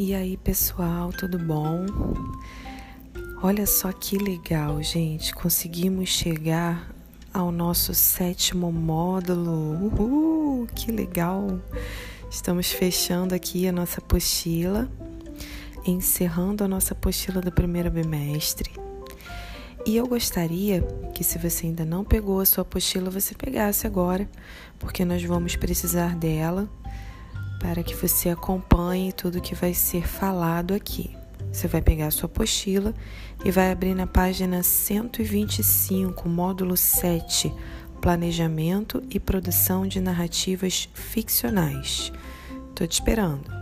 E aí, pessoal, tudo bom? Olha só que legal, gente. Conseguimos chegar ao nosso sétimo módulo. Uhul, que legal! Estamos fechando aqui a nossa apostila, encerrando a nossa apostila do primeiro bimestre. E eu gostaria que, se você ainda não pegou a sua apostila, você pegasse agora, porque nós vamos precisar dela para que você acompanhe tudo que vai ser falado aqui. Você vai pegar a sua apostila e vai abrir na página 125, módulo 7, Planejamento e Produção de Narrativas Ficcionais. Estou te esperando.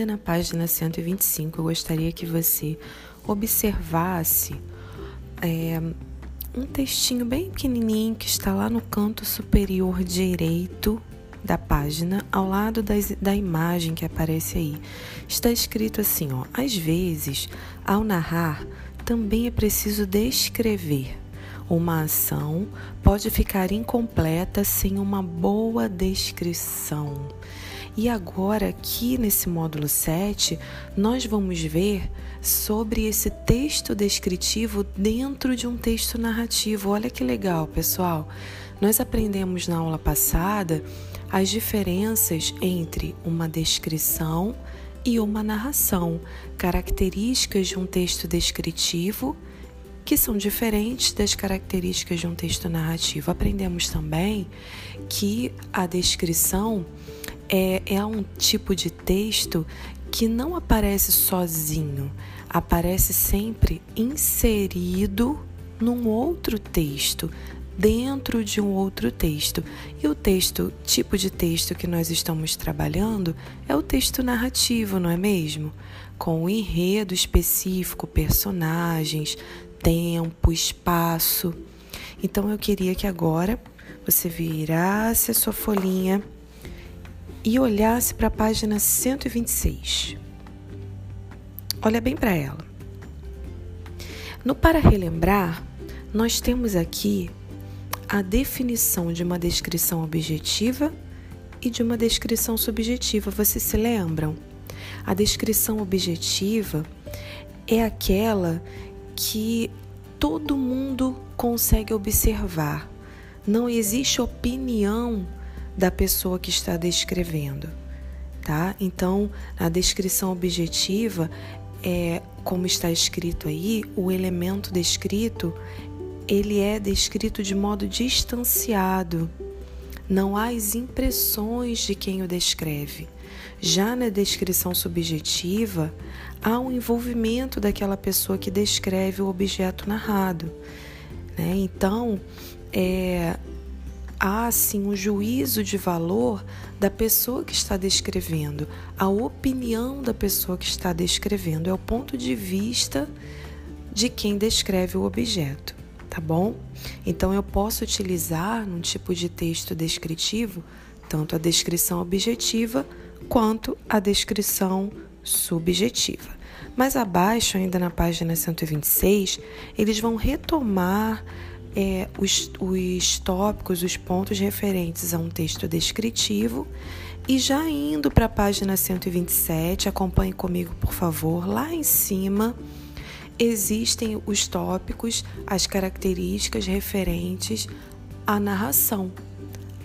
Ainda na página 125, eu gostaria que você observasse é, um textinho bem pequenininho que está lá no canto superior direito da página, ao lado das, da imagem que aparece aí. Está escrito assim: ó, às vezes, ao narrar, também é preciso descrever. Uma ação pode ficar incompleta sem uma boa descrição. E agora, aqui nesse módulo 7, nós vamos ver sobre esse texto descritivo dentro de um texto narrativo. Olha que legal, pessoal. Nós aprendemos na aula passada as diferenças entre uma descrição e uma narração, características de um texto descritivo que são diferentes das características de um texto narrativo. Aprendemos também que a descrição é, é um tipo de texto que não aparece sozinho, aparece sempre inserido num outro texto, dentro de um outro texto. E o texto, tipo de texto que nós estamos trabalhando é o texto narrativo, não é mesmo? Com o enredo específico, personagens, tempo, espaço. Então eu queria que agora você virasse a sua folhinha e olhasse para a página 126. Olha bem para ela. No Para Relembrar, nós temos aqui a definição de uma descrição objetiva e de uma descrição subjetiva. Vocês se lembram? A descrição objetiva é aquela que todo mundo consegue observar. Não existe opinião da pessoa que está descrevendo, tá? Então, a descrição objetiva é como está escrito aí, o elemento descrito, ele é descrito de modo distanciado. Não há as impressões de quem o descreve. Já na descrição subjetiva, há um envolvimento daquela pessoa que descreve o objeto narrado. Né? Então, é, há sim um juízo de valor da pessoa que está descrevendo, a opinião da pessoa que está descrevendo, é o ponto de vista de quem descreve o objeto, tá bom? Então eu posso utilizar num tipo de texto descritivo tanto a descrição objetiva quanto a descrição subjetiva. Mas abaixo, ainda na página 126, eles vão retomar é, os, os tópicos, os pontos referentes a um texto descritivo. E já indo para a página 127, acompanhe comigo, por favor, lá em cima existem os tópicos, as características referentes à narração,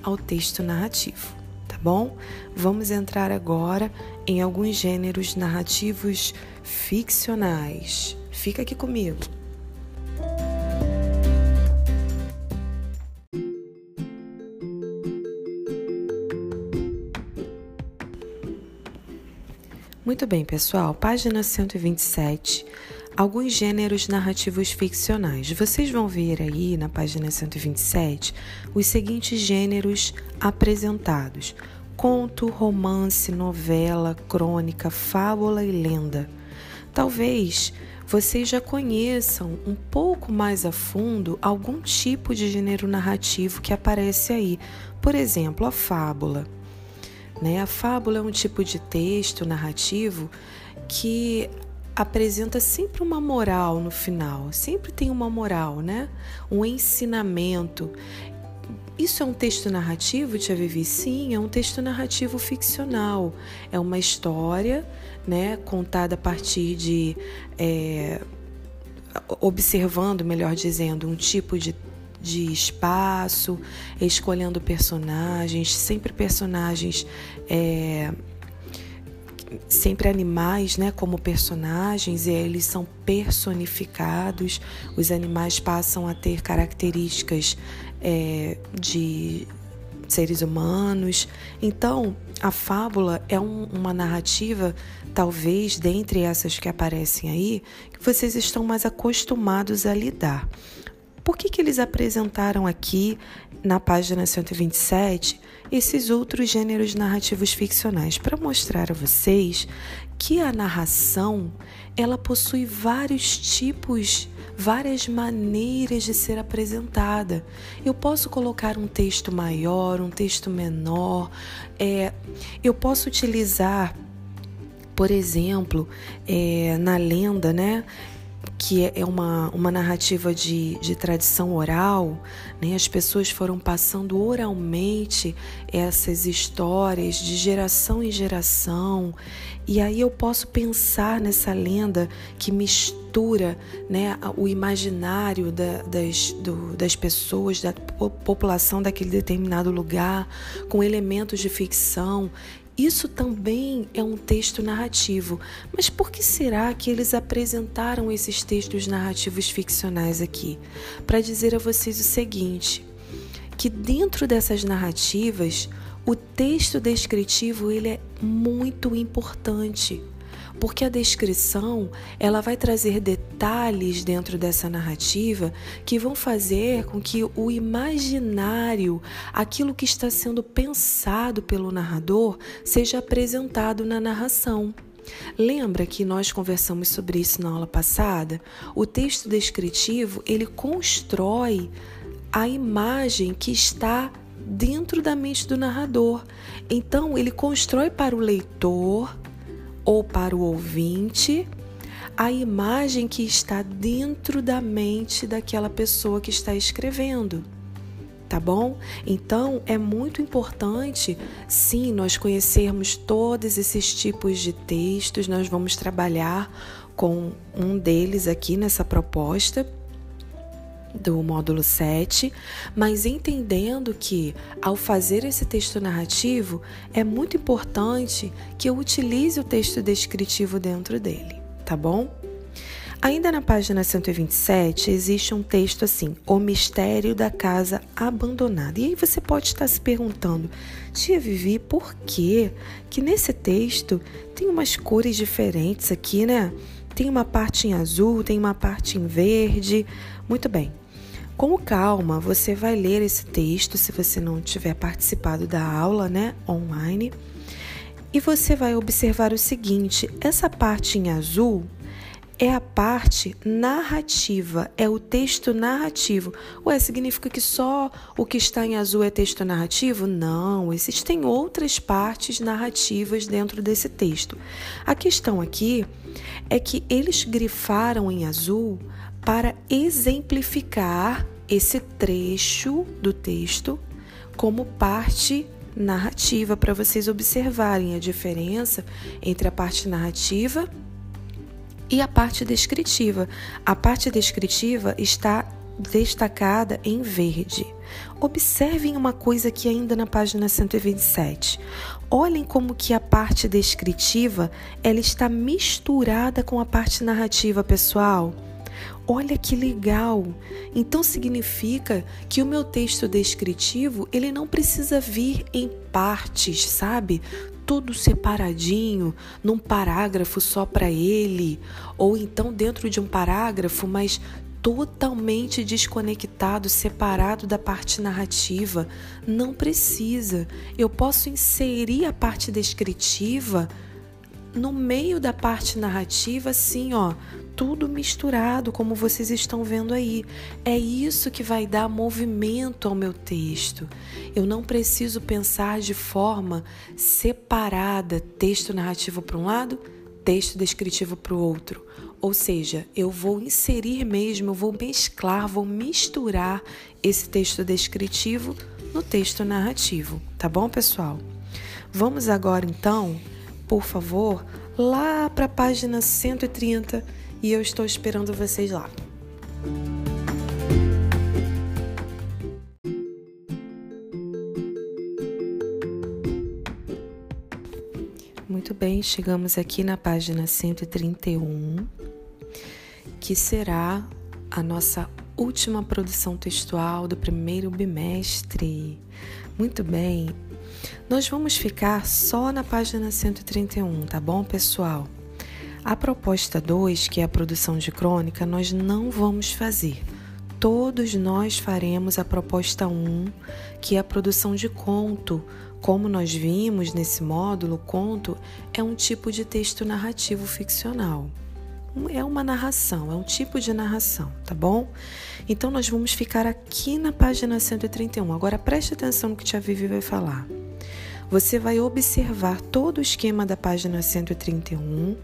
ao texto narrativo, tá bom? Vamos entrar agora em alguns gêneros narrativos ficcionais. Fica aqui comigo. Muito bem, pessoal, página 127, alguns gêneros narrativos ficcionais. Vocês vão ver aí na página 127 os seguintes gêneros apresentados: conto, romance, novela, crônica, fábula e lenda. Talvez vocês já conheçam um pouco mais a fundo algum tipo de gênero narrativo que aparece aí. Por exemplo, a fábula. Né? A fábula é um tipo de texto narrativo que apresenta sempre uma moral no final, sempre tem uma moral, né? Um ensinamento. Isso é um texto narrativo, Tia Vivi? Sim, é um texto narrativo ficcional. É uma história, né, contada a partir de. É, observando, melhor dizendo, um tipo de, de espaço, escolhendo personagens, sempre personagens. É, sempre animais, né, como personagens, e eles são personificados. Os animais passam a ter características é, de seres humanos. Então, a fábula é um, uma narrativa, talvez, dentre essas que aparecem aí, que vocês estão mais acostumados a lidar. Por que, que eles apresentaram aqui, na página 127, esses outros gêneros narrativos ficcionais? Para mostrar a vocês que a narração ela possui vários tipos várias maneiras de ser apresentada. Eu posso colocar um texto maior, um texto menor, é, eu posso utilizar, por exemplo, é, na lenda, né? Que é, uma, uma narrativa de, de tradição oral, né? as pessoas foram passando oralmente essas histórias de geração em geração, e aí eu posso pensar nessa lenda que mistura né, o imaginário da, das, do, das pessoas, da população daquele determinado lugar, com elementos de ficção isso também é um texto narrativo. Mas por que será que eles apresentaram esses textos narrativos ficcionais aqui? Para dizer a vocês o seguinte: que dentro dessas narrativas, o texto descritivo ele é muito importante porque a descrição ela vai trazer detalhes dentro dessa narrativa que vão fazer com que o imaginário, aquilo que está sendo pensado pelo narrador, seja apresentado na narração. Lembra que nós conversamos sobre isso na aula passada? O texto descritivo, ele constrói a imagem que está dentro da mente do narrador. Então, ele constrói para o leitor ou para o ouvinte a imagem que está dentro da mente daquela pessoa que está escrevendo. Tá bom? Então é muito importante, sim, nós conhecermos todos esses tipos de textos. Nós vamos trabalhar com um deles aqui nessa proposta do módulo 7, mas entendendo que ao fazer esse texto narrativo é muito importante que eu utilize o texto descritivo dentro dele, tá bom? Ainda na página 127 existe um texto assim: O mistério da casa abandonada. E aí você pode estar se perguntando, tia Vivi, por que que nesse texto tem umas cores diferentes aqui, né? Tem uma parte em azul, tem uma parte em verde. Muito bem. Com calma, você vai ler esse texto se você não tiver participado da aula, né, online. E você vai observar o seguinte: essa parte em azul é a parte narrativa, é o texto narrativo. Ué, significa que só o que está em azul é texto narrativo? Não, existem outras partes narrativas dentro desse texto. A questão aqui é que eles grifaram em azul para exemplificar esse trecho do texto como parte narrativa, para vocês observarem a diferença entre a parte narrativa e a parte descritiva. A parte descritiva está destacada em verde. Observem uma coisa aqui ainda na página 127. Olhem como que a parte descritiva ela está misturada com a parte narrativa, pessoal. Olha que legal! Então significa que o meu texto descritivo, ele não precisa vir em partes, sabe? Tudo separadinho, num parágrafo só para ele, ou então dentro de um parágrafo, mas totalmente desconectado, separado da parte narrativa. Não precisa. Eu posso inserir a parte descritiva no meio da parte narrativa, assim, ó, tudo misturado, como vocês estão vendo aí. É isso que vai dar movimento ao meu texto. Eu não preciso pensar de forma separada, texto narrativo para um lado, texto descritivo para o outro. Ou seja, eu vou inserir mesmo, eu vou mesclar, vou misturar esse texto descritivo no texto narrativo, tá bom, pessoal? Vamos agora então, por favor, lá para a página 130 e eu estou esperando vocês lá. Muito bem, chegamos aqui na página 131, que será a nossa última produção textual do primeiro bimestre. Muito bem, nós vamos ficar só na página 131, tá bom, pessoal? A proposta 2, que é a produção de crônica, nós não vamos fazer. Todos nós faremos a proposta 1, um, que é a produção de conto como nós vimos nesse módulo, conto é um tipo de texto narrativo ficcional. É uma narração, é um tipo de narração, tá bom? Então nós vamos ficar aqui na página 131. Agora preste atenção no que Tia Vivi vai falar. Você vai observar todo o esquema da página 131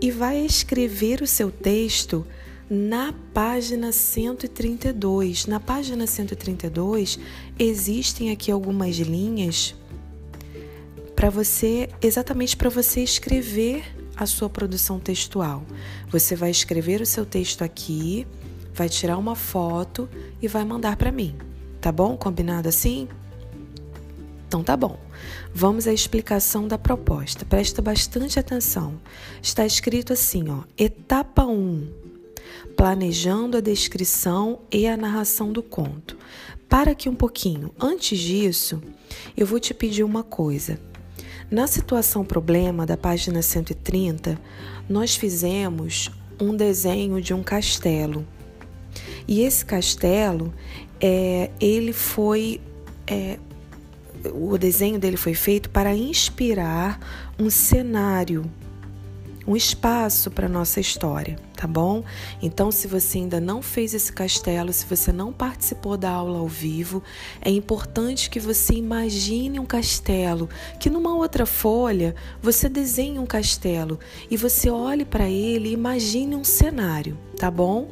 e vai escrever o seu texto na página 132. Na página 132 existem aqui algumas linhas para você, exatamente para você escrever a sua produção textual. Você vai escrever o seu texto aqui, vai tirar uma foto e vai mandar para mim. Tá bom? Combinado assim? Então tá bom. Vamos à explicação da proposta. Presta bastante atenção. Está escrito assim, ó: Etapa 1: Planejando a descrição e a narração do conto. Para aqui um pouquinho. Antes disso, eu vou te pedir uma coisa. Na situação problema da página 130, nós fizemos um desenho de um castelo. E esse castelo, é, ele foi. É, o desenho dele foi feito para inspirar um cenário um espaço para nossa história, tá bom? Então, se você ainda não fez esse castelo, se você não participou da aula ao vivo, é importante que você imagine um castelo, que numa outra folha você desenhe um castelo e você olhe para ele e imagine um cenário, tá bom?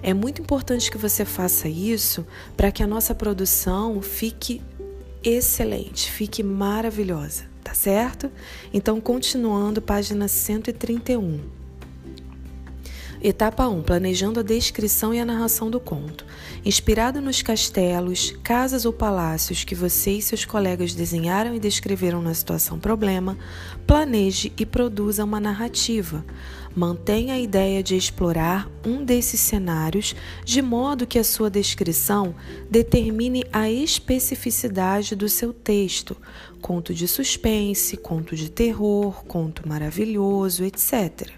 É muito importante que você faça isso para que a nossa produção fique excelente, fique maravilhosa tá certo? Então, continuando, página 131. Etapa 1. Planejando a descrição e a narração do conto. Inspirado nos castelos, casas ou palácios que você e seus colegas desenharam e descreveram na situação problema, planeje e produza uma narrativa. Mantenha a ideia de explorar um desses cenários de modo que a sua descrição determine a especificidade do seu texto, conto de suspense, conto de terror, conto maravilhoso, etc.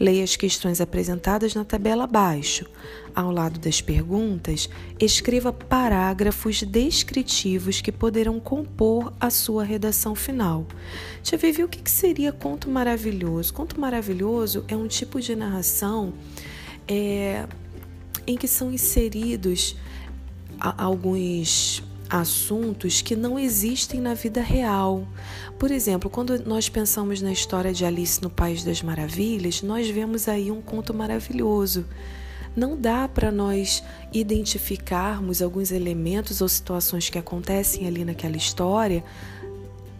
Leia as questões apresentadas na tabela abaixo. Ao lado das perguntas, escreva parágrafos descritivos que poderão compor a sua redação final. Já viu o que seria conto maravilhoso? Conto maravilhoso é um tipo de narração é, em que são inseridos alguns assuntos que não existem na vida real. Por exemplo, quando nós pensamos na história de Alice no País das Maravilhas, nós vemos aí um conto maravilhoso. Não dá para nós identificarmos alguns elementos ou situações que acontecem ali naquela história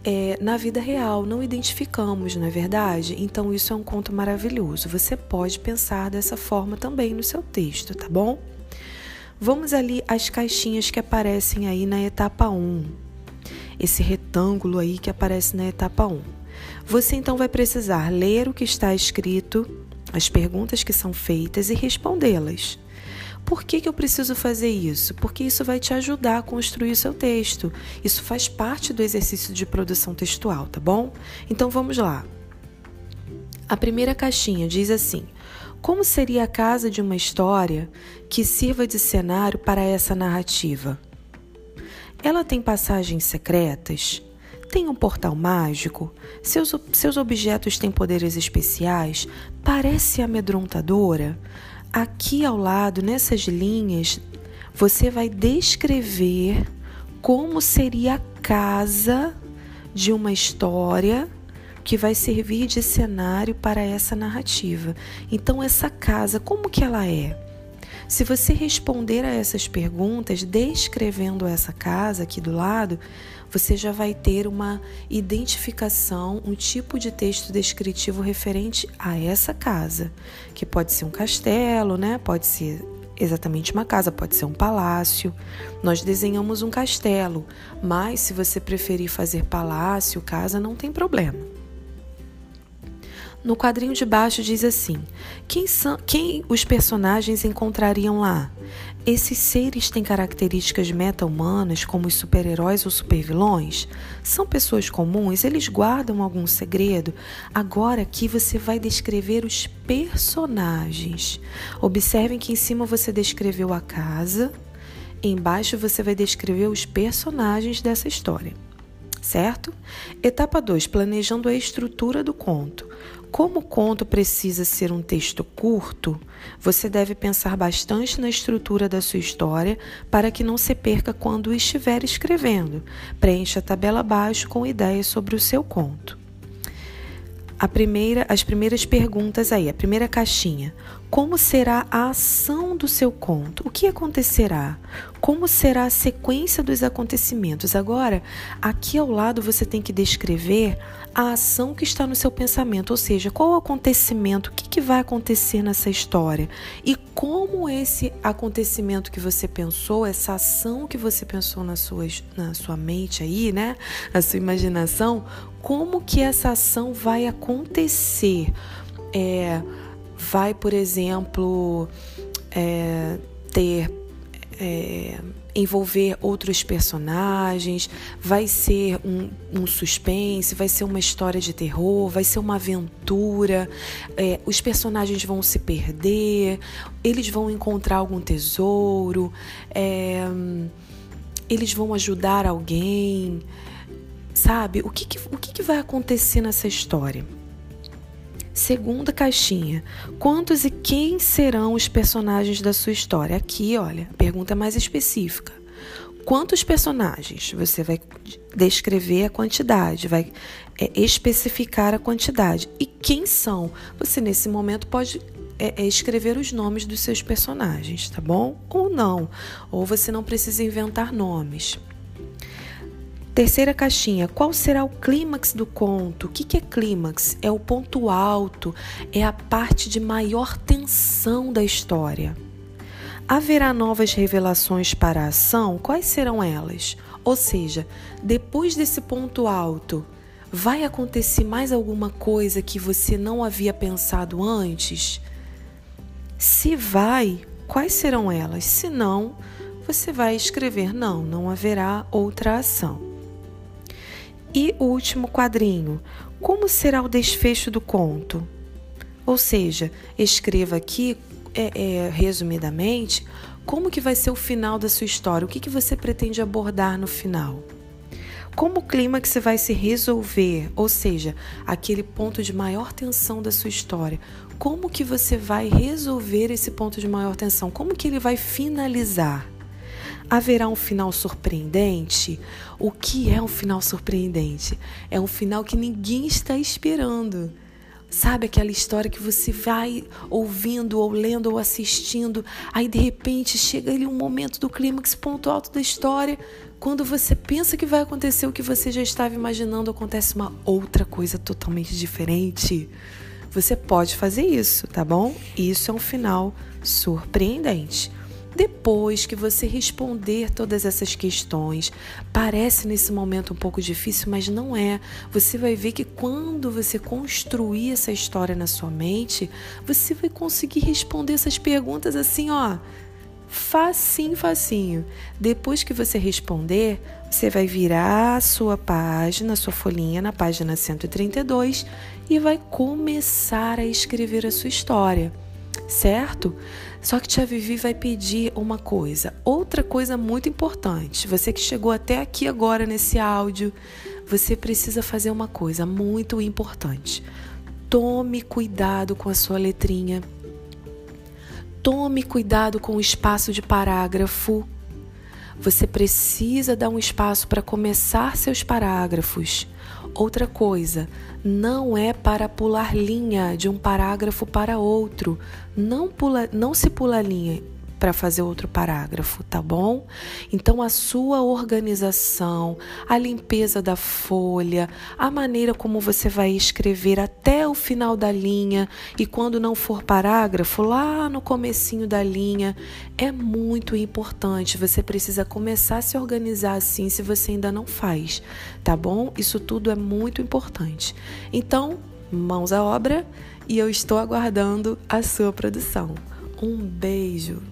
é, na vida real, não identificamos, não é verdade? Então, isso é um conto maravilhoso. Você pode pensar dessa forma também no seu texto, tá bom? Vamos ali às caixinhas que aparecem aí na etapa 1. Esse retângulo aí que aparece na etapa 1. Você então vai precisar ler o que está escrito, as perguntas que são feitas e respondê-las. Por que, que eu preciso fazer isso? Porque isso vai te ajudar a construir o seu texto. Isso faz parte do exercício de produção textual, tá bom? Então vamos lá. A primeira caixinha diz assim: como seria a casa de uma história que sirva de cenário para essa narrativa? Ela tem passagens secretas? Tem um portal mágico? Seus, seus objetos têm poderes especiais? Parece amedrontadora? Aqui ao lado, nessas linhas, você vai descrever como seria a casa de uma história que vai servir de cenário para essa narrativa. Então essa casa, como que ela é? Se você responder a essas perguntas descrevendo essa casa aqui do lado, você já vai ter uma identificação, um tipo de texto descritivo referente a essa casa, que pode ser um castelo, né? Pode ser exatamente uma casa, pode ser um palácio. Nós desenhamos um castelo, mas se você preferir fazer palácio, casa, não tem problema. No quadrinho de baixo diz assim: quem, são, quem os personagens encontrariam lá? Esses seres têm características meta-humanas, como os super-heróis ou super-vilões? São pessoas comuns? Eles guardam algum segredo? Agora aqui você vai descrever os personagens. Observem que em cima você descreveu a casa, embaixo você vai descrever os personagens dessa história certo? Etapa 2: planejando a estrutura do conto. Como o conto precisa ser um texto curto, você deve pensar bastante na estrutura da sua história para que não se perca quando estiver escrevendo. Preencha a tabela abaixo com ideias sobre o seu conto. A primeira, as primeiras perguntas aí, a primeira caixinha. Como será a ação do seu conto? O que acontecerá? Como será a sequência dos acontecimentos? Agora, aqui ao lado você tem que descrever a ação que está no seu pensamento, ou seja, qual o acontecimento, o que, que vai acontecer nessa história e como esse acontecimento que você pensou, essa ação que você pensou na sua, na sua mente aí, né, na sua imaginação, como que essa ação vai acontecer? É, vai, por exemplo, é, ter é, envolver outros personagens, vai ser um, um, suspense, vai ser uma história de terror, vai ser uma aventura, é, os personagens vão se perder, eles vão encontrar algum tesouro, é, eles vão ajudar alguém, sabe? O que, que o que, que vai acontecer nessa história? Segunda caixinha. Quantos e quem serão os personagens da sua história? Aqui, olha, a pergunta é mais específica. Quantos personagens? Você vai descrever a quantidade, vai é, especificar a quantidade. E quem são? Você, nesse momento, pode é, é escrever os nomes dos seus personagens, tá bom? Ou não. Ou você não precisa inventar nomes. Terceira caixinha, qual será o clímax do conto? O que é clímax? É o ponto alto, é a parte de maior tensão da história. Haverá novas revelações para a ação? Quais serão elas? Ou seja, depois desse ponto alto, vai acontecer mais alguma coisa que você não havia pensado antes? Se vai, quais serão elas? Se não, você vai escrever não, não haverá outra ação. E o último quadrinho: como será o desfecho do conto? Ou seja, escreva aqui, é, é, resumidamente, como que vai ser o final da sua história, o que, que você pretende abordar no final. Como o clímax vai se resolver, ou seja, aquele ponto de maior tensão da sua história, como que você vai resolver esse ponto de maior tensão? Como que ele vai finalizar? Haverá um final surpreendente? O que é um final surpreendente? É um final que ninguém está esperando. Sabe aquela história que você vai ouvindo, ou lendo, ou assistindo, aí de repente chega ali um momento do clímax, ponto alto da história, quando você pensa que vai acontecer o que você já estava imaginando, acontece uma outra coisa totalmente diferente. Você pode fazer isso, tá bom? Isso é um final surpreendente. Depois que você responder todas essas questões, parece nesse momento um pouco difícil, mas não é. Você vai ver que quando você construir essa história na sua mente, você vai conseguir responder essas perguntas assim, ó, facinho, facinho. Depois que você responder, você vai virar a sua página, a sua folhinha na página 132 e vai começar a escrever a sua história certo? Só que Tia Vivi vai pedir uma coisa, outra coisa muito importante. Você que chegou até aqui agora nesse áudio, você precisa fazer uma coisa muito importante. Tome cuidado com a sua letrinha. Tome cuidado com o espaço de parágrafo. Você precisa dar um espaço para começar seus parágrafos. Outra coisa, não é para pular linha de um parágrafo para outro. Não, pula, não se pula linha para fazer outro parágrafo, tá bom? Então a sua organização, a limpeza da folha, a maneira como você vai escrever até o final da linha e quando não for parágrafo, lá no comecinho da linha, é muito importante. Você precisa começar a se organizar assim se você ainda não faz, tá bom? Isso tudo é muito importante. Então, mãos à obra e eu estou aguardando a sua produção. Um beijo!